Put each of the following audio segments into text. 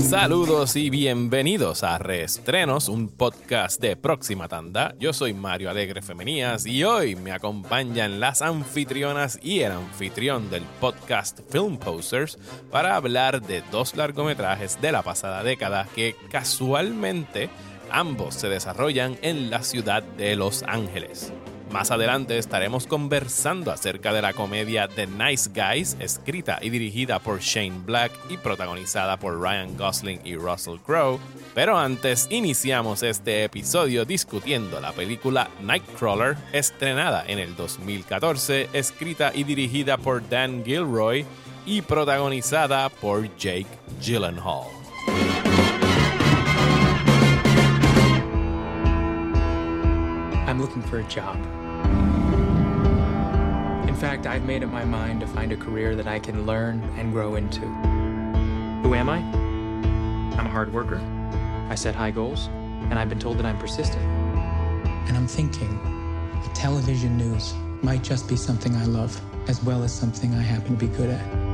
Saludos y bienvenidos a Reestrenos, un podcast de Próxima Tanda. Yo soy Mario Alegre Femenías y hoy me acompañan las anfitrionas y el anfitrión del podcast Film Posters para hablar de dos largometrajes de la pasada década que casualmente ambos se desarrollan en la ciudad de Los Ángeles. Más adelante estaremos conversando acerca de la comedia The Nice Guys, escrita y dirigida por Shane Black y protagonizada por Ryan Gosling y Russell Crowe. Pero antes iniciamos este episodio discutiendo la película Nightcrawler, estrenada en el 2014, escrita y dirigida por Dan Gilroy y protagonizada por Jake Gyllenhaal. I'm looking for a job. In fact, I've made up my mind to find a career that I can learn and grow into. Who am I? I'm a hard worker. I set high goals, and I've been told that I'm persistent. And I'm thinking that television news might just be something I love, as well as something I happen to be good at.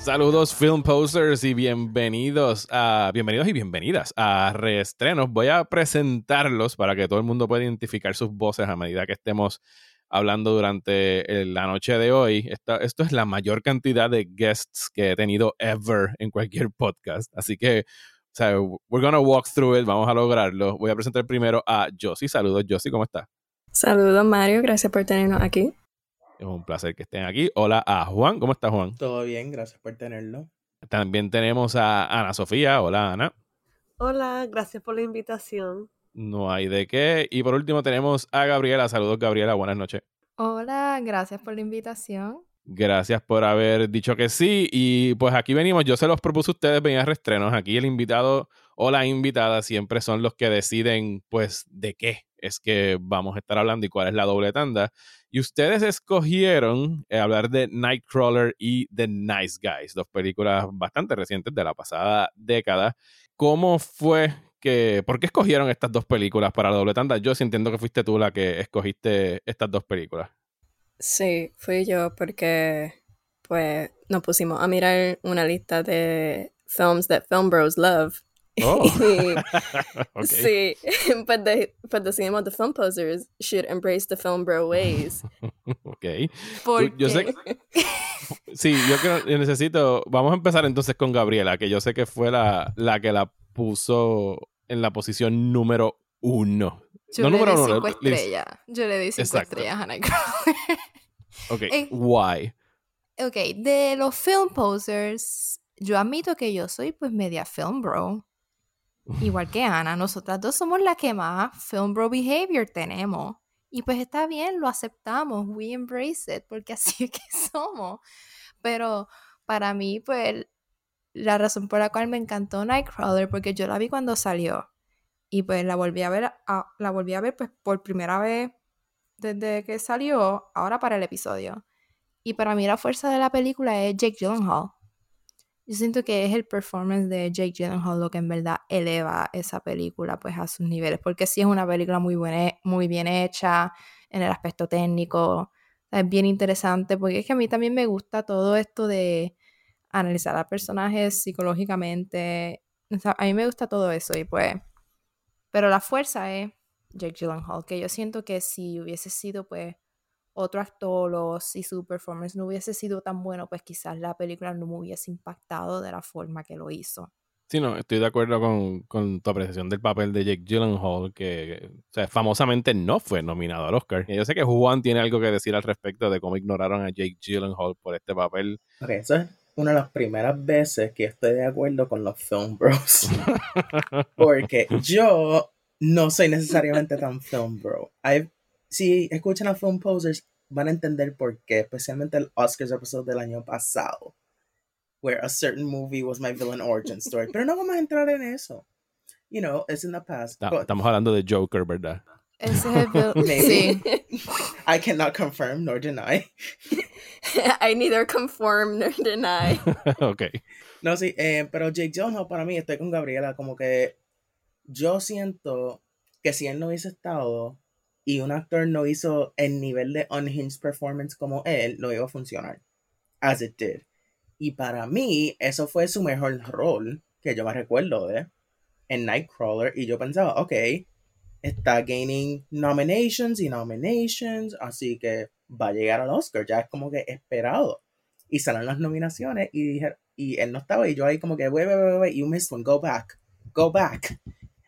Saludos film posters y bienvenidos a bienvenidos y bienvenidas a reestrenos. Voy a presentarlos para que todo el mundo pueda identificar sus voces a medida que estemos hablando durante la noche de hoy. Esto, esto es la mayor cantidad de guests que he tenido ever en cualquier podcast. Así que, o sea, we're gonna walk through it, vamos a lograrlo. Voy a presentar primero a Josie. Saludos, Josie, ¿cómo estás? Saludos, Mario, gracias por tenernos aquí. Es un placer que estén aquí. Hola a Juan. ¿Cómo estás, Juan? Todo bien, gracias por tenerlo. También tenemos a Ana Sofía. Hola, Ana. Hola, gracias por la invitación. No hay de qué. Y por último tenemos a Gabriela. Saludos, Gabriela. Buenas noches. Hola, gracias por la invitación. Gracias por haber dicho que sí. Y pues aquí venimos. Yo se los propuse a ustedes venir a restrenos. Aquí el invitado o la invitada siempre son los que deciden, pues, de qué es que vamos a estar hablando y cuál es la doble tanda. Y ustedes escogieron eh, hablar de Nightcrawler y The Nice Guys, dos películas bastante recientes de la pasada década. ¿Cómo fue que, por qué escogieron estas dos películas para la doble tanda? Yo sí entiendo que fuiste tú la que escogiste estas dos películas. Sí, fui yo porque pues nos pusimos a mirar una lista de films that film bros love Oh. Sí, but, the, but decidimos the film posers should embrace the film bro ways. ok. ¿Por yo sé Sí, yo creo que necesito. Vamos a empezar entonces con Gabriela, que yo sé que fue la, la que la puso en la posición número uno. Yo no le número di uno. cinco estrellas. Yo le di cinco Exacto. estrellas a Nightcrawler. Ok, why? ok, de los film posers, yo admito que yo soy pues media film bro. Igual que Ana, nosotras dos somos las que más film bro behavior tenemos. Y pues está bien, lo aceptamos, we embrace it, porque así es que somos. Pero para mí, pues, la razón por la cual me encantó Nightcrawler, porque yo la vi cuando salió. Y pues la volví a ver, a- la volví a ver pues por primera vez desde que salió, ahora para el episodio. Y para mí la fuerza de la película es Jake Gyllenhaal. Yo siento que es el performance de Jake Gyllenhaal lo que en verdad eleva esa película pues a sus niveles, porque sí es una película muy buena, muy bien hecha en el aspecto técnico, es bien interesante, porque es que a mí también me gusta todo esto de analizar a personajes psicológicamente, o sea, a mí me gusta todo eso y pues, pero la fuerza es Jake Gyllenhaal, que yo siento que si hubiese sido pues otro actor o si su performance no hubiese sido tan bueno, pues quizás la película no me hubiese impactado de la forma que lo hizo. Sí, no, estoy de acuerdo con, con tu apreciación del papel de Jake Gyllenhaal, que o sea, famosamente no fue nominado al Oscar. Y yo sé que Juan tiene algo que decir al respecto de cómo ignoraron a Jake Gyllenhaal por este papel. Ok, eso es una de las primeras veces que estoy de acuerdo con los film bros. Porque yo no soy necesariamente tan film bro. I've- si escuchan a film posers, van a entender por qué, especialmente el Oscars episode del año pasado, where a certain movie was my villain origin story. Pero no vamos a entrar en eso. You know, it's in the past. But Estamos hablando de Joker, ¿verdad? Ese es el vil- Maybe. sí. I cannot confirm nor deny. I neither conform nor deny. ok. No, sí, eh, pero Jake Gyllenhaal para mí, estoy con Gabriela, como que yo siento que si él no hubiese estado y un actor no hizo el nivel de unhinged performance como él, no iba a funcionar. As it did. Y para mí, eso fue su mejor rol que yo me recuerdo de en Nightcrawler. Y yo pensaba, ok, está gaining nominations y nominations, así que va a llegar al Oscar, ya es como que esperado. Y salen las nominaciones y dije, y él no estaba, y yo ahí como que, wait, wait, wait, you missed one, go back, go back.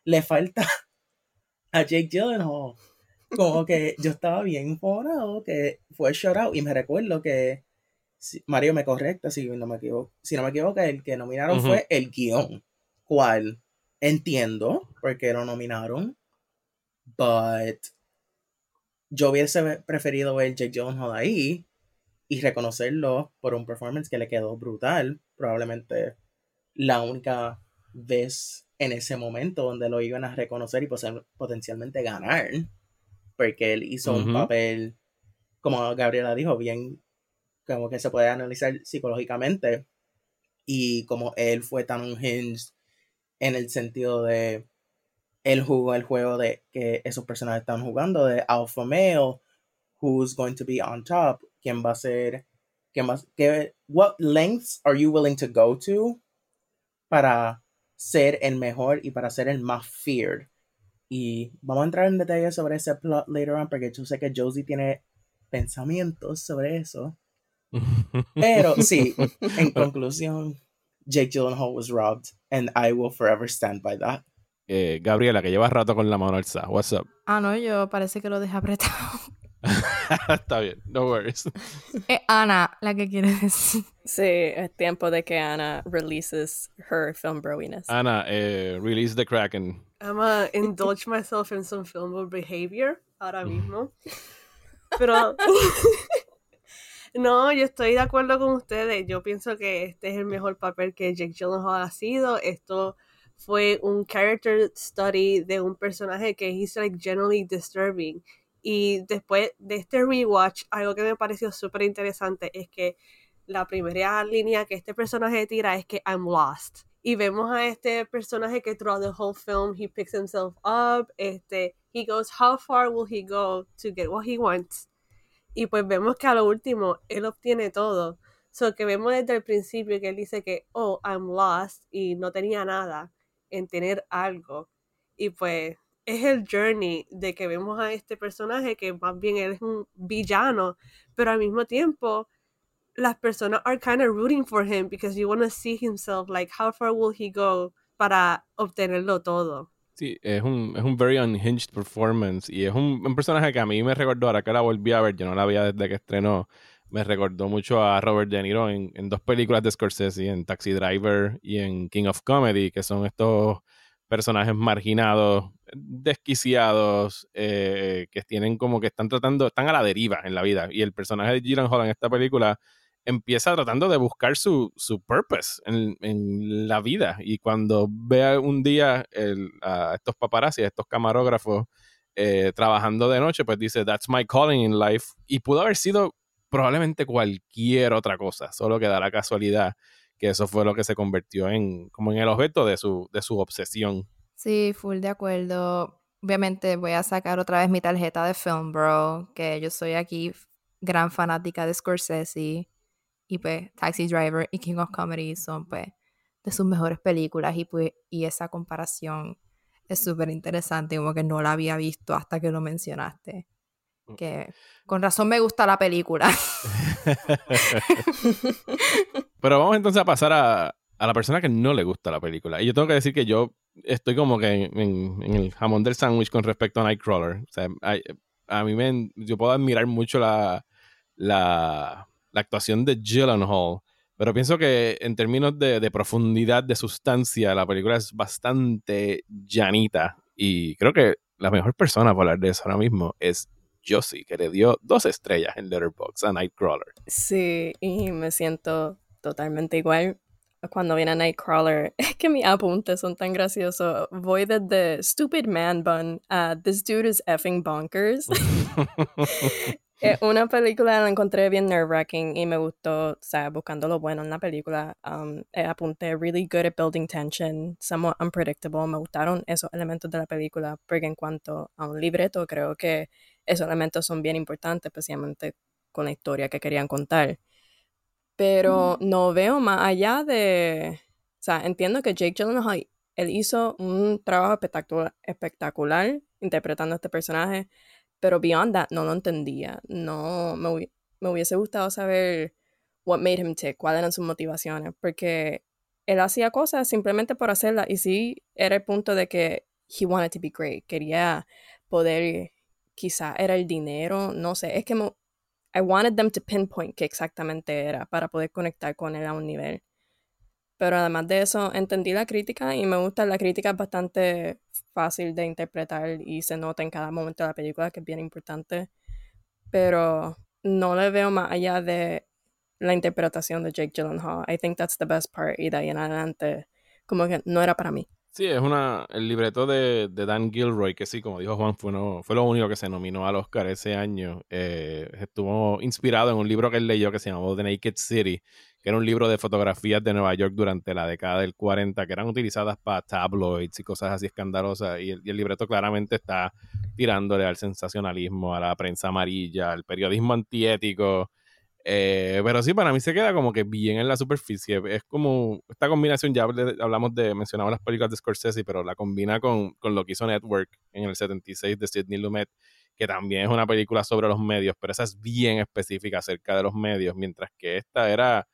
Le falta a Jake Gyllenhaal. Como que yo estaba bien informado que fue shut out y me recuerdo que Mario me correcta si no me equivoco, si no me equivoco, el que nominaron fue el guion, cual entiendo porque lo nominaron, but yo hubiese preferido ver Jake Gyllenhaal ahí y reconocerlo por un performance que le quedó brutal, probablemente la única vez en ese momento donde lo iban a reconocer y potencialmente ganar, porque él hizo un papel, como Gabriela dijo, bien, como que se puede analizar psicológicamente, y como él fue tan unhinged en el sentido de él jugó el juego de que esos personajes están jugando de alpha male who's going to be on top quién va a ser quién va que what lengths are you willing to go to para ser el mejor y para ser el más feared y vamos a entrar en detalle sobre ese plot later on porque yo sé que Josie tiene pensamientos sobre eso. Pero sí en conclusión Jake Gyllenhaal was robbed and I will forever stand by that eh, Gabriela, que lleva rato con la mano alzada. What's up? Ah, no, yo parece que lo dejé apretado. Está bien, no worries. Es Ana la que quiere decir. Sí, es tiempo de que Ana releases her film browiness. Ana, eh, release the Kraken. I'm gonna indulge myself in some film behavior ahora mismo. Pero no, yo estoy de acuerdo con ustedes. Yo pienso que este es el mejor papel que Jake Gyllenhaal ha sido. Esto fue un character study de un personaje que es like generally disturbing. Y después de este rewatch, algo que me pareció súper interesante es que la primera línea que este personaje tira es que I'm lost. Y vemos a este personaje que throughout the whole film he picks himself up, este, he goes, how far will he go to get what he wants? Y pues vemos que a lo último él obtiene todo. So que vemos desde el principio que él dice que, oh, I'm lost y no tenía nada en tener algo. Y pues es el journey de que vemos a este personaje que más bien él es un villano, pero al mismo tiempo las personas are kind of rooting for him because you want to see himself like how far will he go para obtenerlo todo. Sí, es un, es un very unhinged performance y es un, un, personaje que a mí me recordó, ahora que la volví a ver, yo no la había desde que estrenó, me recordó mucho a Robert De Niro en, en, dos películas de Scorsese, en Taxi Driver y en King of Comedy, que son estos personajes marginados, desquiciados, eh, que tienen como que están tratando, están a la deriva en la vida. Y el personaje de Gyllenhaal en esta película empieza tratando de buscar su, su purpose en, en, la vida. Y cuando ve un día el, a estos paparazzi, a estos camarógrafos eh, trabajando de noche, pues dice, That's my calling in life. Y pudo haber sido probablemente cualquier otra cosa, solo que da la casualidad que eso fue lo que se convirtió en como en el objeto de su, de su obsesión. Sí, full de acuerdo. Obviamente voy a sacar otra vez mi tarjeta de Film Bro, que yo soy aquí gran fanática de Scorsese y pues Taxi Driver y King of Comedy son pues de sus mejores películas y pues y esa comparación es súper interesante, como que no la había visto hasta que lo mencionaste. Mm. Que con razón me gusta la película. Pero vamos entonces a pasar a, a, la persona que no le gusta la película. Y yo tengo que decir que yo estoy como que en, en, el jamón del sándwich con respecto a Nightcrawler. O sea, a, mí me, yo puedo admirar mucho la, la, la actuación de Gyllenhaal. Pero pienso que en términos de, de, profundidad, de sustancia, la película es bastante llanita. Y creo que la mejor persona para hablar de eso ahora mismo es Josie, que le dio dos estrellas en Letterboxd a Nightcrawler. Sí, y me siento totalmente igual. Cuando viene Nightcrawler, es que mis apuntes son tan graciosos. Voy desde Stupid Man Bun a This Dude is effing bonkers. una película la encontré bien nerve-wracking y me gustó, o sea, buscando lo bueno en la película. Um, apunté really good at building tension, somewhat unpredictable. Me gustaron esos elementos de la película, porque en cuanto a un libreto, creo que esos elementos son bien importantes, especialmente con la historia que querían contar. pero no veo más allá de... O sea, entiendo que Jake Gyllenhaal, él hizo un trabajo espectacular, espectacular interpretando a este personaje, pero beyond that no lo entendía. No, me, me hubiese gustado saber what made him tick, cuáles eran sus motivaciones, porque él hacía cosas simplemente por hacerlas y sí era el punto de que he wanted to be great, quería poder, quizá era el dinero, no sé, es que I wanted them to pinpoint qué exactamente era para poder conectar con él a un nivel. Pero además de eso, entendí la crítica y me gusta, la crítica es bastante fácil de interpretar y se nota en cada momento de la película que es bien importante. Pero no le veo más allá de la interpretación de Jake Gyllenhaal. I think that's the best part y de ahí en adelante como que no era para mí. Sí, es una el libreto de, de Dan Gilroy, que sí, como dijo Juan, fue, no, fue lo único que se nominó al Oscar ese año. Eh, estuvo inspirado en un libro que él leyó que se llamó The Naked City, que era un libro de fotografías de Nueva York durante la década del 40, que eran utilizadas para tabloids y cosas así escandalosas. Y el, y el libreto claramente está tirándole al sensacionalismo, a la prensa amarilla, al periodismo antiético. Eh, pero sí, para mí se queda como que bien en la superficie. Es como esta combinación, ya hablamos de, mencionamos las películas de Scorsese, pero la combina con, con lo que hizo Network en el 76 de Sidney Lumet, que también es una película sobre los medios, pero esa es bien específica acerca de los medios, mientras que esta era,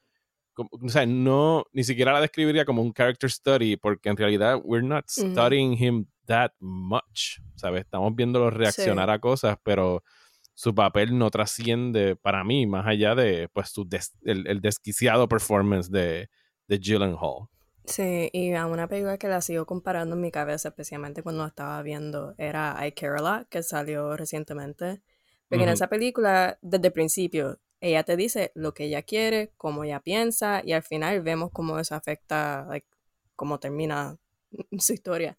o sea, no, ni siquiera la describiría como un character study, porque en realidad we're not studying him that much, ¿sabes? Estamos viéndolo reaccionar a cosas, pero su papel no trasciende para mí más allá de pues su el, desquiciado performance de, de Gyllenhaal. Sí, y a una película que la sigo comparando en mi cabeza, especialmente cuando estaba viendo, era I Care a Lot, que salió recientemente. Porque en esa película, desde el principio, ella te dice lo que ella quiere, cómo ella piensa, y al final vemos cómo eso afecta, like, cómo termina su historia.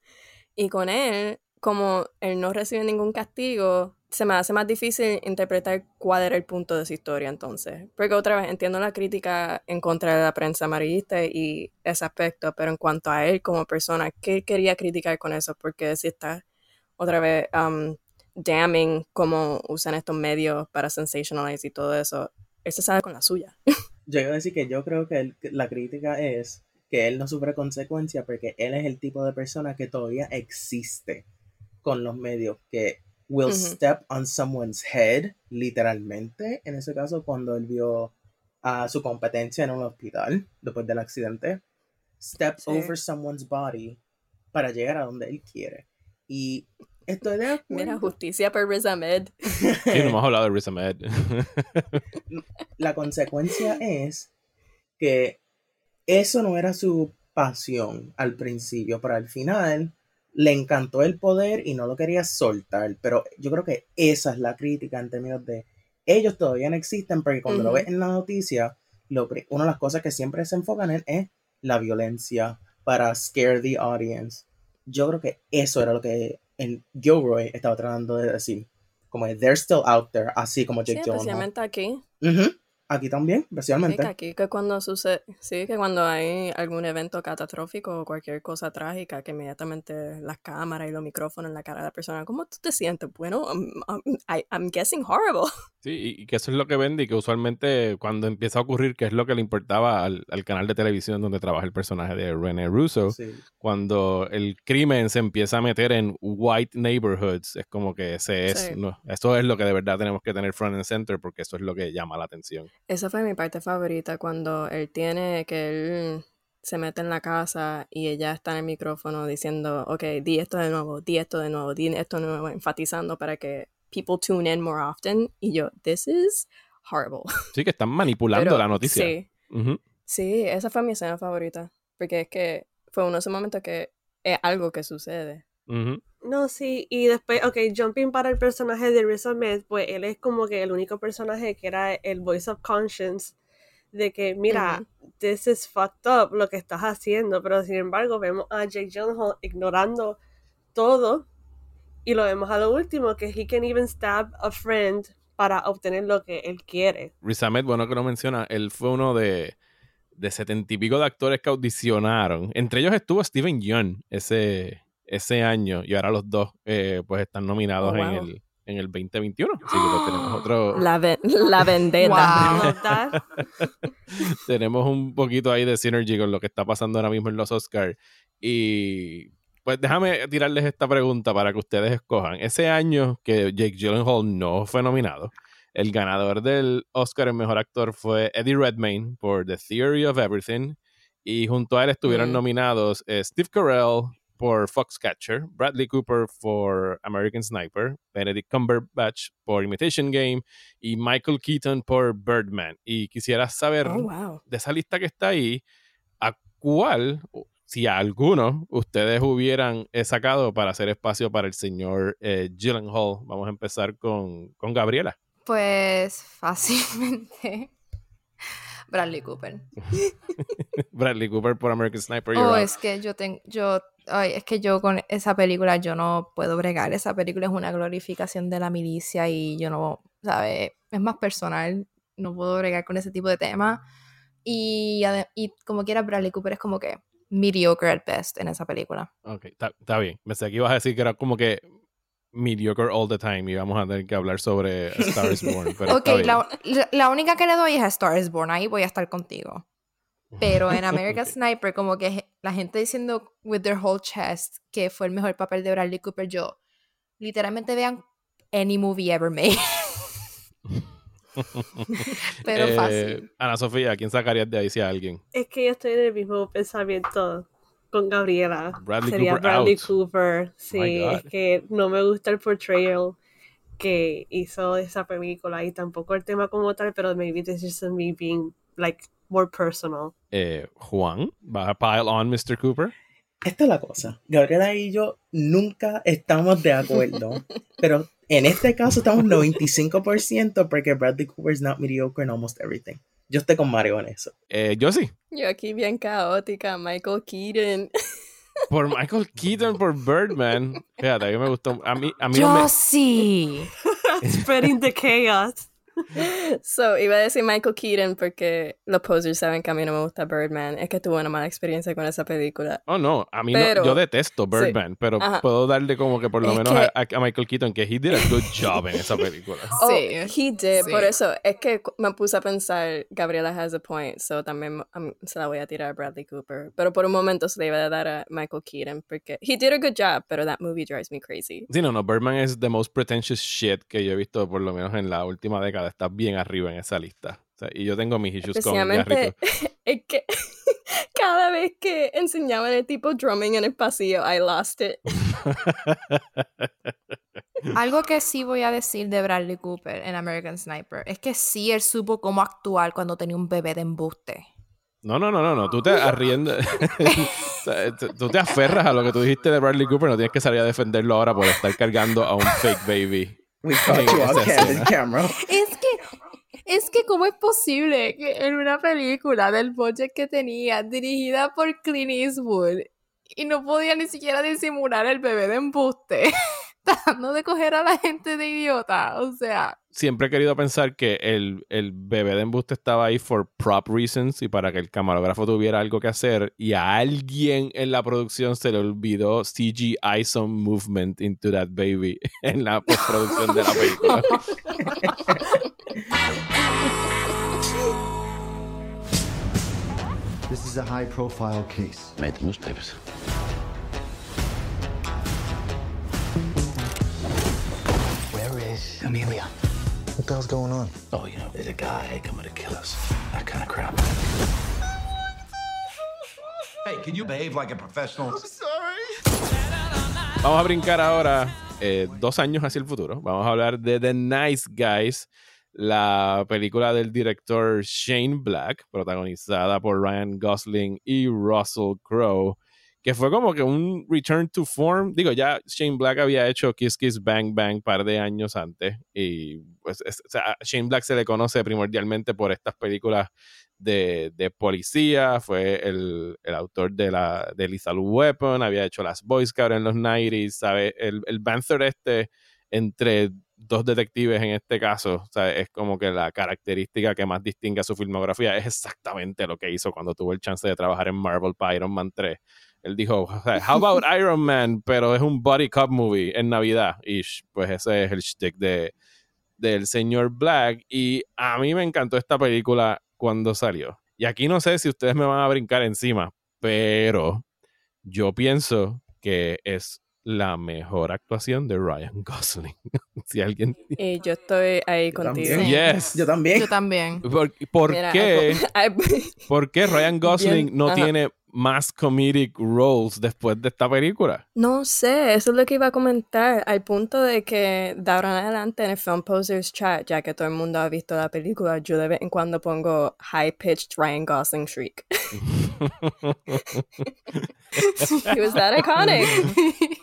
Y con él, como él no recibe ningún castigo, se me hace más difícil interpretar cuál era el punto de su historia entonces. Porque otra vez entiendo la crítica en contra de la prensa amarillista y ese aspecto, pero en cuanto a él como persona, ¿qué quería criticar con eso? Porque si está otra vez um, damning cómo usan estos medios para sensationalize y todo eso, él se sabe con la suya. Yo iba a decir que yo creo que la crítica es que él no sufre consecuencias porque él es el tipo de persona que todavía existe con los medios, que will step on someone's head, literalmente, en ese caso cuando él vio a su competencia en un hospital después del accidente, steps over someone's body para llegar a donde él quiere. Y estoy de acuerdo. Mira, justicia por Riz Ahmed. Sí, no hemos hablado de Riz Ahmed. La consecuencia es que eso no era su pasión al principio, pero al final le encantó el poder y no lo quería soltar. Pero yo creo que esa es la crítica en términos de ellos todavía no existen porque cuando lo ves en la noticia, lo, una de las cosas que siempre se enfocan en es la violencia para scare the audience. Yo creo que eso era lo que el Gilroy estaba tratando de decir. Como they're still out there, así como Jake sí, Especialmente aquí. Aquí también, especialmente. Sí, que aquí que cuando sucede, sí, que cuando hay algún evento catastrófico o cualquier cosa trágica, que inmediatamente las cámaras y los micrófonos en la cara de la persona, ¿cómo tú te sientes? Bueno, I'm, guessing horrible. Sí, y que eso es lo que vende y que usualmente cuando empieza a ocurrir, que es lo que le importaba al, canal de televisión donde trabaja el personaje de René Russo, cuando el crimen se empieza a meter en white neighborhoods, es como que ese es, no, eso es lo que de verdad tenemos que tener front and center porque eso es lo que llama la atención. Esa fue mi parte favorita cuando él tiene que él se mete en la casa y ella está en el micrófono diciendo, ok, di esto de nuevo, di esto de nuevo, di esto de nuevo, enfatizando para que people tune in more often. Y yo, this is horrible. Sí, que están manipulando la noticia. Sí. Sí, esa fue mi escena favorita. Porque es que fue uno de esos momentos que es algo que sucede. No, sí, y después, ok, jumping para el personaje de Riz Ahmed, pues él es como que el único personaje que era el voice of conscience de que, mira, this is fucked up lo que estás haciendo, pero sin embargo vemos a Jake Gyllenhaal ignorando todo y lo vemos a lo último, que he can even stab a friend para obtener lo que él quiere. Riz Ahmed, bueno que lo menciona, él fue uno de de setenta y pico de actores que audicionaron. Entre ellos estuvo Steven Yeun ese, ese año y ahora los dos eh, pues están nominados oh, en, el, en el 2021. Así que pues, tenemos otro. La, ve- la vendetta. Tenemos un poquito ahí de synergy con lo que está pasando ahora mismo en los Oscars. Y pues déjame tirarles esta pregunta para que ustedes escojan. Ese año que Jake Gyllenhaal no fue nominado, el ganador del Oscar en Mejor Actor fue Eddie Redmayne por The Theory of Everything. Y junto a él estuvieron Mm. nominados eh, Steve Carell por Foxcatcher, Bradley Cooper por American Sniper, Benedict Cumberbatch por Imitation Game y Michael Keaton por Birdman. Y quisiera saber Oh, wow. de esa lista que está ahí, ¿a cuál, si a alguno, ustedes hubieran sacado para hacer espacio para el señor eh, Gyllenhaal? Vamos a empezar con, con Gabriela. Pues fácilmente. Bradley Cooper. Bradley Cooper por American Sniper. Oh, es que yo tengo, yo, ay, es que yo con esa película yo no puedo bregar. Esa película es una glorificación de la milicia y yo no, ¿sabes? Es más personal. No puedo bregar con ese tipo de temas. Y, y como quiera, Bradley Cooper es como que mediocre at best en esa película. Ok, está bien. Pensé que ibas a decir que era como que mediocre all the time y vamos a tener que hablar sobre A Star is Born. Pero Ok, la, la- única que le doy es a Star is Born. Ahí voy a estar contigo. Pero en American. Sniper, como que la gente diciendo with their whole chest que fue el mejor papel de Bradley Cooper, yo literalmente vean any movie ever made. Pero Eh, fácil. Ana Sofía, ¿quién sacarías de ahí si a alguien? Es que yo estoy en el mismo pensamiento con Gabriela. Bradley Sería Cooper Bradley out. Cooper. Sí, My God. es que no me gusta el portrayal que hizo esa película y tampoco el tema como tal, pero maybe this is me being like more personal. Eh, Juan, ¿vas a pile on Mr. Cooper? Esta es la cosa. Gabriela y yo nunca estamos de acuerdo. pero en este caso estamos 95% porque Bradley Cooper is not mediocre in almost everything. Yo estoy con Mario en eso. Eh, yo sí. Yo aquí bien caótica, Michael Keaton. Por Michael Keaton, por Birdman. Fíjate, a mí me gustó. A mí, a mí no Yo me- sí. Spreading the chaos. So, iba a decir Michael Keaton porque los posers saben que a mí no me gusta Birdman. Es que tuve una mala experiencia con esa película. Oh, no, a mí Pero- no. Yo detesto Birdman, pero Ajá. puedo darle como que por lo Es menos que- a, a Michael Keaton que he did a good job en esa película. Oh, Sí, he did. sí. Por eso es que me puse a pensar, Gabriela has a point, so también um, se la voy a tirar a Bradley Cooper. Pero por un momento se le iba a dar a Michael Keaton porque he did a good job, pero that movie drives me crazy. Sí, no, no, Birdman es the most pretentious shit que yo he visto por lo menos en la última década. Está bien arriba en esa lista. O sea, y yo tengo mis issues con Especialmente es que cada vez que enseñaban el tipo drumming en el pasillo, I lost it. Algo que sí voy a decir de Bradley Cooper en American Sniper es que sí él supo cómo actuar cuando tenía un bebé de embuste. No, no, no, no, no. Tú te arriendas. o sea, tú- tú te aferras a lo que tú dijiste de Bradley Cooper. No tienes que salir a defenderlo ahora por estar cargando a un fake baby. We caught you on Esa candid escena. camera. Es que, es que, ¿cómo es posible que en una película del budget que tenía, dirigida por Clint Eastwood, y no podía ni siquiera disimular el bebé de embuste, tratando de coger a la gente de idiota? O sea, Siempre he querido pensar que el, el bebé de embuste estaba ahí for prop reasons y para que el camarógrafo tuviera algo que hacer y a alguien en la producción se le olvidó CGI some movement into that baby en la postproducción de la película. This is a high profile case. Made the newspapers. Where is Amelia? What the hell's going on? Oh, you know, there's a guy coming to kill us. That kind of crap. Hey, can you behave like a professional? Vamos a brincar ahora eh, dos años hacia el futuro. Vamos a hablar de The Nice Guys, la película del director Shane Black, protagonizada por Ryan Gosling y Russell Crowe, que fue como que un return to form. Digo, ya Shane Black había hecho Kiss Kiss Bang Bang par de años antes y pues Shane Black se le conoce primordialmente por estas películas de, de policía, fue el, el autor de la de Lethal Weapon, había hecho las Boy Scouts en los 90s, ¿sabe? El, el Banzer este entre dos detectives en este caso, ¿sabe? es como que la característica que más distingue a su filmografía es exactamente lo que hizo cuando tuvo el chance de trabajar en Marvel para Iron Man 3. Él dijo, how about Iron Man, pero es un body cop movie en Navidad. Y pues ese es el shtick de, del señor Black. Y a mí me encantó esta película cuando salió. Y aquí no sé si ustedes me van a brincar encima, pero yo pienso que es la mejor actuación de Ryan Gosling. si alguien. Y yo estoy ahí contigo. Yes. Yo también. Yo también. ¿Por, por Mira, qué? ay, ¿Por qué Ryan Gosling Bien, no ajá. tiene más comedic roles después de esta película? No sé, eso es lo que iba a comentar, al punto de que de ahora en adelante en el Film Posers Chat, ya que todo el mundo ha visto la película, yo de vez en cuando pongo high-pitched Ryan Gosling shriek. He was that iconic.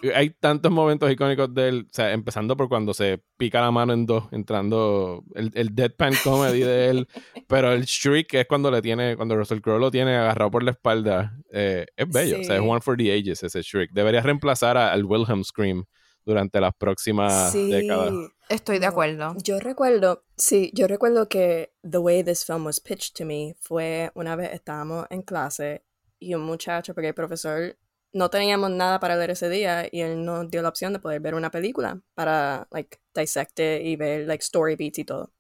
Hay tantos momentos icónicos de él, o sea, empezando por cuando se pica la mano en dos, entrando el, el deadpan comedy de él, pero el shriek es cuando le tiene, cuando Russell Crowe lo tiene agarrado por la espalda, eh, es bello, o sea, es Sí. one for the ages ese shriek. Debería reemplazar a- al Wilhelm Scream durante las próximas Sí. décadas. Estoy de acuerdo. Yo recuerdo, sí, yo recuerdo que the way this film was pitched to me fue una vez estábamos en clase y un muchacho, porque el profesor no teníamos nada para leer ese día y él nos dio la opción de poder ver una película para like dissect it y ver like story beats y todo.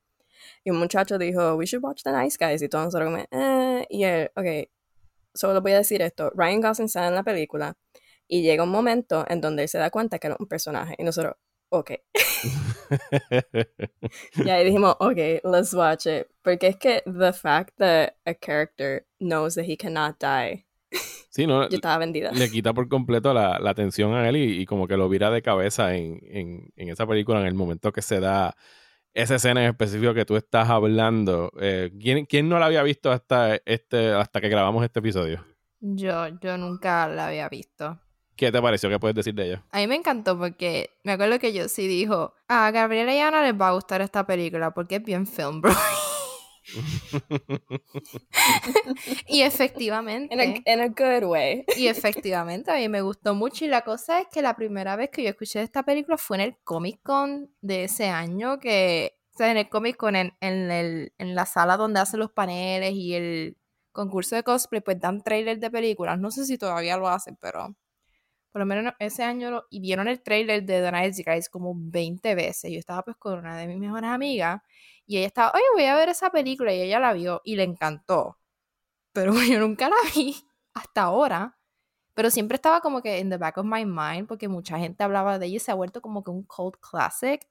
Y un muchacho dijo, we should watch The Nice Guys y todos nosotros como, eh, y él, ok, solo voy a decir esto, Ryan Gosling sale en la película y llega un momento en donde él se da cuenta que era un personaje y nosotros, ok. Y ahí dijimos, ok, let's watch it. Porque es que the fact that a character knows that he cannot die, sí, ¿no? yo estaba vendida. le quita por completo la, la atención a él y, y como que lo vira de cabeza en, en- en esa película en el momento que se da esa escena en específico que tú estás hablando. Eh, ¿quién, quién no la había visto hasta, este, hasta que grabamos este episodio? Yo, yo nunca la había visto. ¿Qué te pareció? ¿Qué puedes decir de ella? A mí me encantó porque me acuerdo que yo sí dijo, a Gabriela y Ana les va a gustar esta película porque es bien film, bro. y efectivamente. In a, a good way. Y efectivamente, a mí me gustó mucho. Y la cosa es que la primera vez que yo escuché esta película fue en el Comic Con de ese año, que, o sea, en el Comic Con, en, en, el- en la sala donde hacen los paneles y el concurso de cosplay, pues dan trailers de películas. No sé si todavía lo hacen, pero por lo menos ese año lo- y vieron el trailer de The Nice Guys como 20 veces. Yo estaba pues con una de mis mejores amigas y ella estaba, oye, voy a ver esa película y ella la vio y le encantó. Pero yo nunca la vi hasta ahora. Pero siempre estaba como que in the back of my mind porque mucha gente hablaba de ella y se ha vuelto como que un cult classic.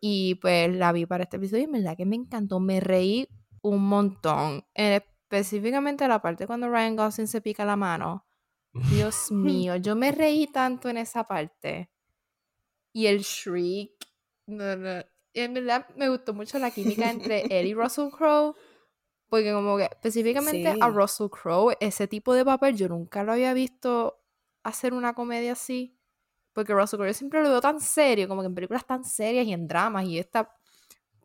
Y pues la vi para este episodio y en verdad que me encantó. Me reí un montón. Específicamente la parte cuando Ryan Gosling se pica la mano. Dios mío, yo me reí tanto en esa parte. Y el shriek. No, no. En verdad me gustó mucho la química entre él y Russell Crowe. Porque como que específicamente a. Russell Crowe, ese tipo de papel yo nunca lo había visto hacer una comedia así. Porque Russell Crowe yo siempre lo veo tan serio, como que en películas tan serias y en dramas. Y esta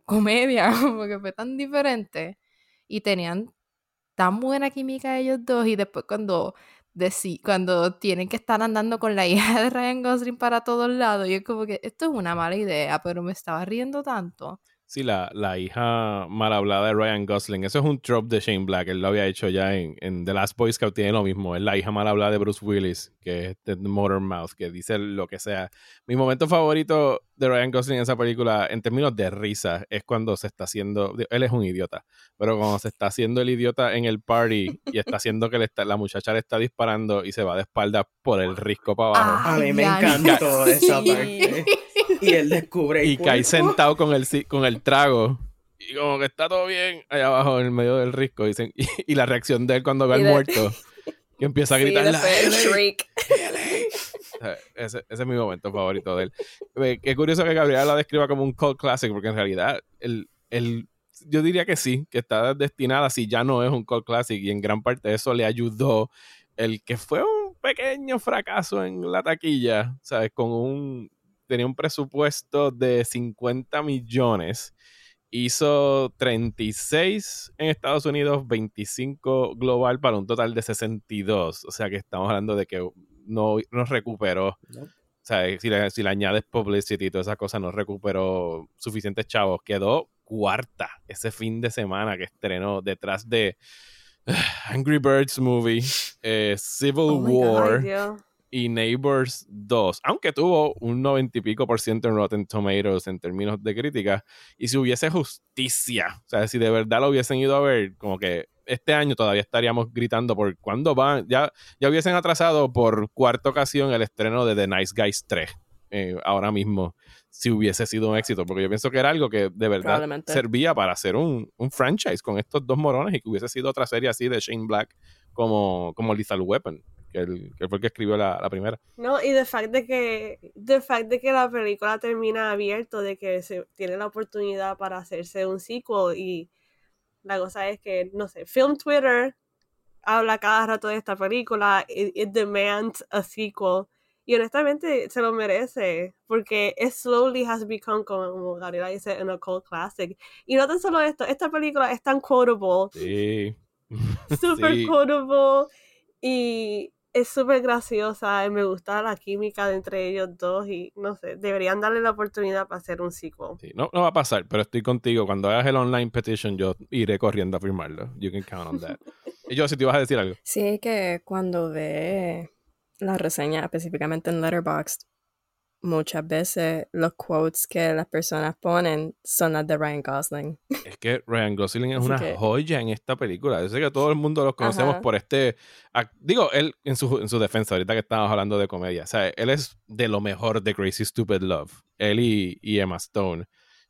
comedia como que fue tan diferente. Y tenían tan buena química ellos dos. Y después cuando, deci- cuando tienen que estar andando con la hija de Ryan Gosling para todos lados, y es como que esto es una mala idea, pero me estaba riendo tanto. Sí, la, la hija mal hablada de Ryan Gosling. Eso es un trope de Shane Black. Él lo había hecho ya en, en The Last Boy Scout. Tiene lo mismo. Es la hija mal hablada de Bruce Willis, que es The Motor Mouth, que dice lo que sea. Mi momento favorito de Ryan Gosling en esa película, en términos de risa, es cuando se está haciendo. Él es un idiota, pero cuando se está haciendo el idiota en el party y está haciendo que le está- la muchacha le está disparando y se va de espalda por el risco para abajo. A mí me encantó sí. esa parte. Y él descubre y cae cuerpo. sentado con el, con el trago. Y como que está todo bien allá abajo en el medio del risco. Dicen, y, y la reacción de él cuando ve al muerto. Que empieza a Sí, gritar. el "¡La Ese, ese es mi momento favorito de él. Qué curioso que Gabriela la describa como un cult classic, porque en realidad el, el, yo diría que sí, que está destinada si ya no es un cult classic, y en gran parte eso le ayudó el que fue un pequeño fracaso en la taquilla, ¿sabes? Con un, tenía un presupuesto de 50 millones, hizo 36 en Estados Unidos, 25 global para un total de 62, o sea que estamos hablando de que no, no recuperó. No. O sea, si le, si le añades publicity y todas esas cosas, no recuperó suficientes chavos. Quedó cuarta ese fin de semana que estrenó detrás de Angry Birds Movie, eh, Civil Oh God. War y Neighbors 2, aunque tuvo un 90 y pico por ciento en Rotten Tomatoes en términos de crítica, y si hubiese justicia, o sea, si de verdad lo hubiesen ido a ver, como que este año todavía estaríamos gritando por cuándo van, ya, ya hubiesen atrasado por cuarta ocasión el estreno de The Nice Guys 3, eh, ahora mismo, si hubiese sido un éxito, porque yo pienso que era algo que de verdad servía para hacer un, un franchise con estos dos morones y que hubiese sido otra serie así de Shane Black como, como Lethal Weapon, que, el- que fue el que escribió la, la primera. No, y the fact de que, the fact de que la película termina abierto, de que se tiene la oportunidad para hacerse un sequel y la cosa es que, no sé, Film Twitter habla cada rato de esta película, it, it demands a sequel y honestamente se lo merece porque it slowly has become, como Gabriela dice, an cult classic. Y no tan solo esto, esta película es tan quotable Sí. super Sí. quotable y es súper graciosa y me gusta la química de entre ellos dos y no sé, deberían darle la oportunidad para hacer un sequel. Sí, No, no va a pasar, pero estoy contigo. Cuando hagas el online petition, yo iré corriendo a firmarlo. You can count on that. y yo, si te ibas a decir algo. Sí, que cuando ve la reseña, específicamente en Letterboxd, muchas veces los quotes que las personas ponen son las de Ryan Gosling. Es que Ryan Gosling es Así una que- joya en esta película. Yo sé que todo el mundo los conocemos Ajá. por este. Digo, él en su, en su defensa, ahorita que estábamos hablando de comedia. O sea, él es de lo mejor de Crazy Stupid Love. Él y, y Emma Stone.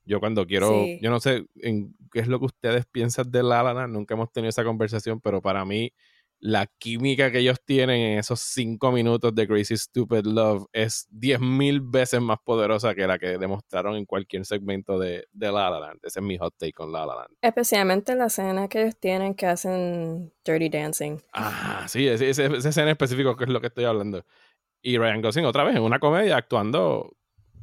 Yo cuando quiero, Sí. yo no sé en qué es lo que ustedes piensan de La La Land, nunca hemos tenido esa conversación, pero para mí la química que ellos tienen en esos cinco minutos de Crazy Stupid Love es diez mil veces más poderosa que la que demostraron en cualquier segmento de, de La La Land. Ese es mi hot take con La La Land. Especialmente la escena que ellos tienen que hacen Dirty Dancing. Ah, sí, esa escena específico que es lo que estoy hablando. Y Ryan Gosling otra vez en una comedia actuando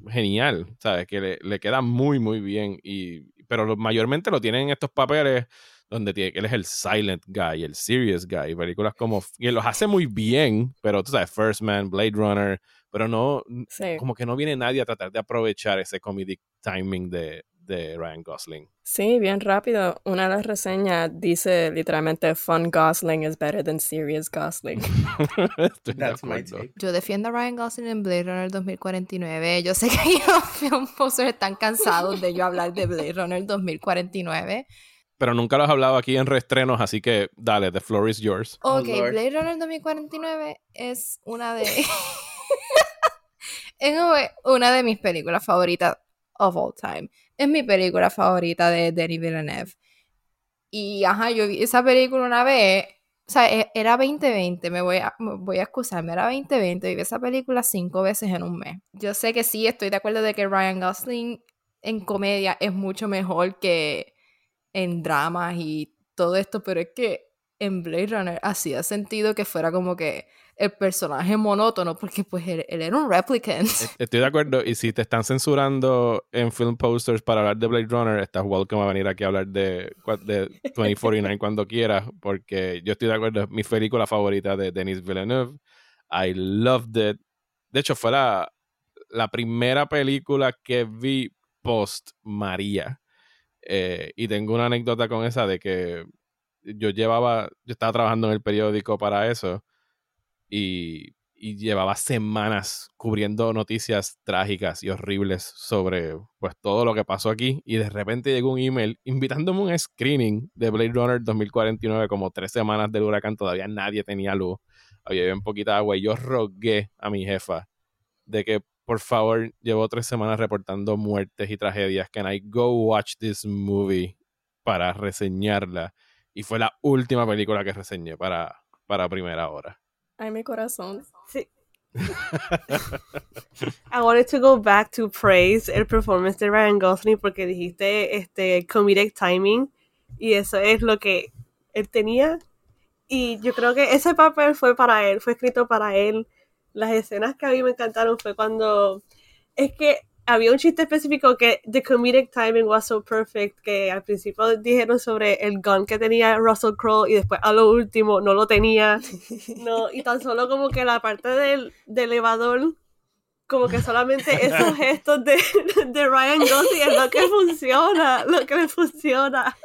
genial, ¿sabes? Que le, le queda muy, muy bien. Y, pero lo- mayormente lo tienen en estos papeles donde tiene, él es el silent guy, el serious guy. Películas como... que los hace muy bien, pero tú sabes, First Man, Blade Runner, pero no... Sí. Como que no viene nadie a tratar de aprovechar ese comedic timing de, de Ryan Gosling. Sí, bien rápido. Una de las reseñas dice literalmente Fun Gosling is better than serious Gosling. Estoy de That's my take. Yo defiendo a Ryan Gosling en Blade Runner 2049. Yo sé que los film posters están cansados de yo hablar de Blade Runner 2049. Pero nunca lo has hablado aquí en reestrenos, así que dale, the floor is yours. Oh, Ok, Lord. Blade Runner 2049 es una de. es una de mis películas favoritas of all time. Es mi película favorita de Denis Villeneuve. Y ajá, yo vi esa película una vez. O sea, e- era 2020, me voy a, me voy a excusarme, era 2020 y vi esa película cinco veces en un mes. Yo sé que sí, estoy de acuerdo de que Ryan Gosling en comedia es mucho mejor que en dramas y todo esto, pero es que en Blade Runner hacía sentido que fuera como que el personaje monótono, porque pues él, él era un replicant. Estoy de acuerdo. Y si te están censurando en film posters para hablar de Blade Runner, estás welcome a venir aquí a hablar de, de 2049 cuando quieras, porque yo estoy de acuerdo. Es mi película favorita de Denis Villeneuve. I loved it. De hecho, fue la, la primera película que vi post María. Eh, y tengo una anécdota con esa de que yo llevaba, yo estaba trabajando en el periódico para eso y, llevaba semanas cubriendo noticias trágicas y horribles sobre pues todo lo que pasó aquí y de repente llegó un email invitándome a un screening de Blade Runner 2049 como tres semanas del huracán todavía nadie tenía luz había bien poquita agua y yo rogué a mi jefa de que por favor llevo tres semanas reportando muertes y tragedias can I go watch this movie para reseñarla y fue la última película que reseñé para, para primera hora Ay, mi corazón. Sí. I wanted to go back to praise el performance de Ryan Gosling porque dijiste este comedic timing y eso es lo que él tenía y yo creo que ese papel fue para él, fue escrito para él. Las escenas que a mí me encantaron fue cuando es que había un chiste específico que the comedic timing was so perfect que al principio dijeron sobre el gun que tenía Russell Crowe y después a lo último no lo tenía. No, y tan solo como que la parte del, del elevador, como que solamente esos gestos de, de Ryan Gosling es lo que funciona, lo que le funciona.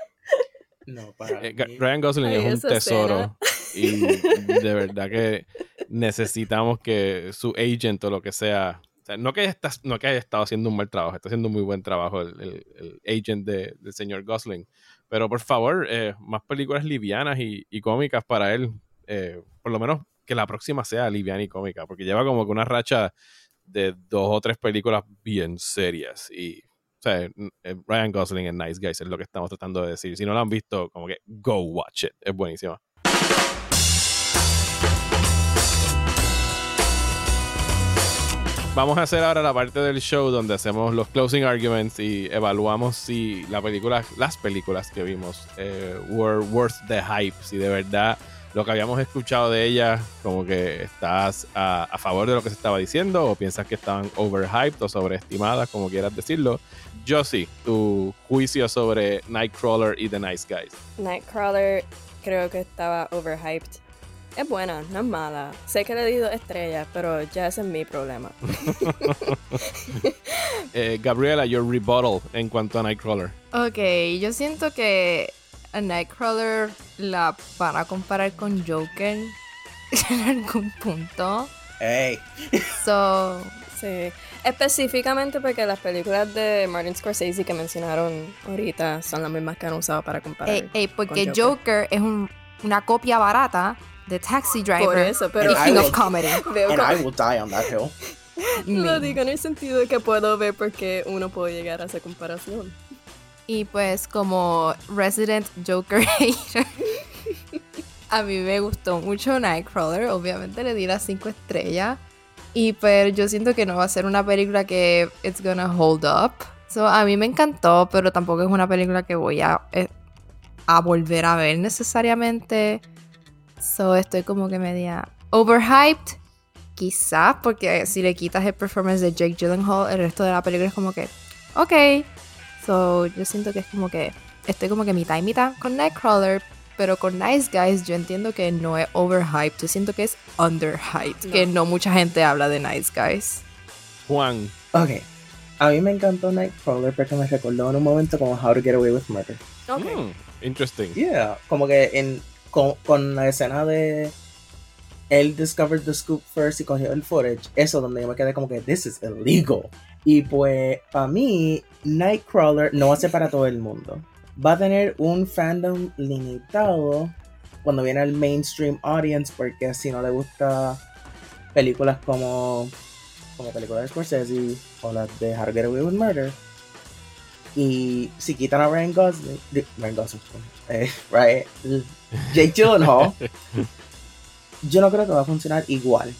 No, para Eh, Ryan Gosling Ay, es un tesoro y de verdad que necesitamos que su agent o lo que sea, o sea, no, que haya no que haya estado haciendo un mal trabajo, está haciendo un muy buen trabajo el, el- el agent de- del señor Gosling, pero por favor, eh, más películas livianas y, y cómicas para él, eh, por lo menos que la próxima sea liviana y cómica, porque lleva como que una racha de dos o tres películas bien serias y o sea, eh, Ryan Gosling en Nice Guys es lo que estamos tratando de decir. Si no lo han visto, como que go watch it. Es buenísima. Vamos a hacer ahora la parte del show donde hacemos los closing arguments y evaluamos si la película, las películas que vimos eh, were worth the hype, si de verdad lo que habíamos escuchado de ellas, como que estás a, a favor de lo que se estaba diciendo o piensas que estaban overhyped o sobreestimadas, como quieras decirlo. Yo sí, tu juicio sobre Nightcrawler y The Nice Guys. Nightcrawler creo que estaba overhyped. Es buena, no es mala. Sé que le di dos estrellas, pero ya ese es mi problema. Eh, Gabriela, your rebuttal en cuanto a Nightcrawler. Ok, yo siento que a Nightcrawler la van a comparar con Joker en algún punto. Ey, So, Sí, específicamente porque las películas de Martin Scorsese que mencionaron ahorita son las mismas que han usado para comparar. ey, ey, porque con Joker, es un- una copia barata de Taxi Driver Por eso, pero- y King of I will- Comedy. Veo and como- I will die on that hill. Lo digo en el sentido de que puedo ver por qué uno puede llegar a esa comparación. Y pues como Resident Joker hater, a mí me gustó mucho Nightcrawler, obviamente le di las 5 estrellas. Y pero yo siento que no va a ser una película que it's gonna hold up. So, a mí me encantó, pero tampoco es una película que voy a, eh, a volver a ver necesariamente. So, estoy como que media overhyped. Quizás, porque si le quitas el performance de Jake Gyllenhaal, el resto de la película es como que, ok, So, yo siento que es como que estoy como que mitad y mitad con Nightcrawler, pero con Nice Guys yo entiendo que no es overhyped, yo siento que es underhyped, que no mucha gente habla de Nice Guys. Juan, Ok. A mí me encantó Nightcrawler porque me recordó en un momento como How to Get Away with Murder. Ok. mm, interesting. Yeah, como que en, con, con la escena de él discovered the scoop first y cogió el footage, eso donde yo me quedé como que this is illegal. Y pues para mí Nightcrawler no va a ser para todo el mundo. Va a tener un fandom limitado cuando viene al mainstream audience porque si no le gusta películas como como películas de Scorsese o las de How to Get Away with Murder y si quitan a Ryan Gosling, Ryan Gosling, eh, right, Jake Gyllenhaal, yo no creo que va a funcionar igual.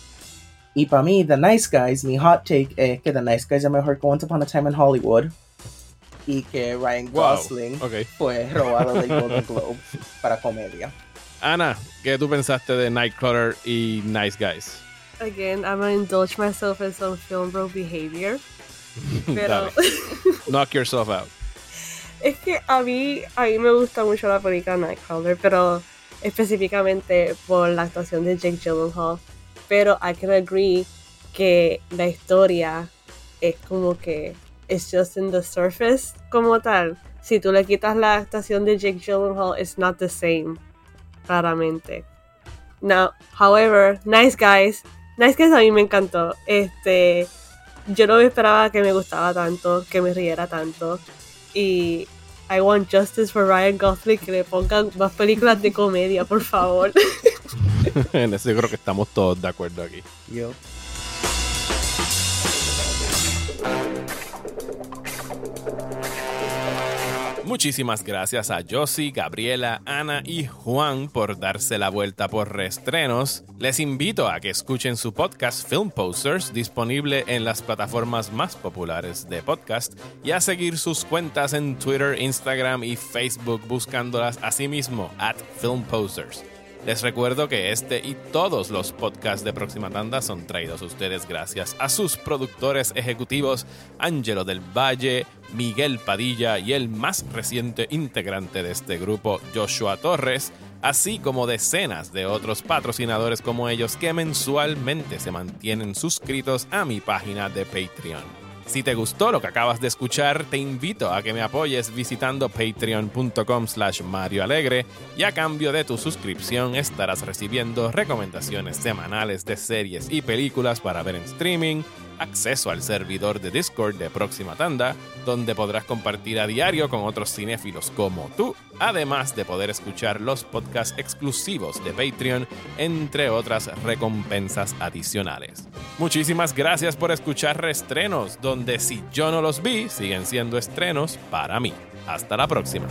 Y para mí, The Nice Guys, mi hot take es que The Nice Guys es mejor que Once Upon a Time in Hollywood y que Ryan Wow, Gosling ok. fue robado del Golden Globe para comedia. Ana, ¿qué tú pensaste de Nightcrawler y Nice Guys? Again, I'm gonna indulge myself in some film bro behavior. Pero. Knock yourself out. es que a mí, a mí me gusta mucho la película Nightcrawler, pero específicamente por la actuación de Jake Gyllenhaal. Pero I can agree que la historia es como que it's just in the surface como tal. Si tú le quitas la actuación de Jake Gyllenhaal, it's not the same, claramente. Now, however, Nice Guys, Nice Guys a mí me encantó. Este, yo no me esperaba que me gustaba tanto, que me riera tanto. Y I want justice for Ryan Gosling, que le pongan más películas de comedia, por favor. en eso yo creo que estamos todos de acuerdo aquí. Yo. Muchísimas gracias a Josie, Gabriela, Ana y Juan por darse la vuelta por reestrenos. Les invito a que escuchen su podcast Film Posters, disponible en las plataformas más populares de podcast, y a seguir sus cuentas en Twitter, Instagram y Facebook buscándolas así mismo, at Film Posters. Les recuerdo que este y todos los podcasts de Próxima Tanda son traídos a ustedes gracias a sus productores ejecutivos Ángelo del Valle, Miguel Padilla y el más reciente integrante de este grupo, Joshua Torres, así como decenas de otros patrocinadores como ellos que mensualmente se mantienen suscritos a mi página de Patreon. Si te gustó lo que acabas de escuchar, te invito a que me apoyes visitando patreon.com slash Mario Alegre y a cambio de tu suscripción estarás recibiendo recomendaciones semanales de series y películas para ver en streaming, acceso al servidor de Discord de Próxima Tanda, donde podrás compartir a diario con otros cinéfilos como tú, además de poder escuchar los podcasts exclusivos de Patreon, entre otras recompensas adicionales. Muchísimas gracias por escuchar Restrenos, donde si yo no los vi, siguen siendo estrenos para mí. Hasta la próxima.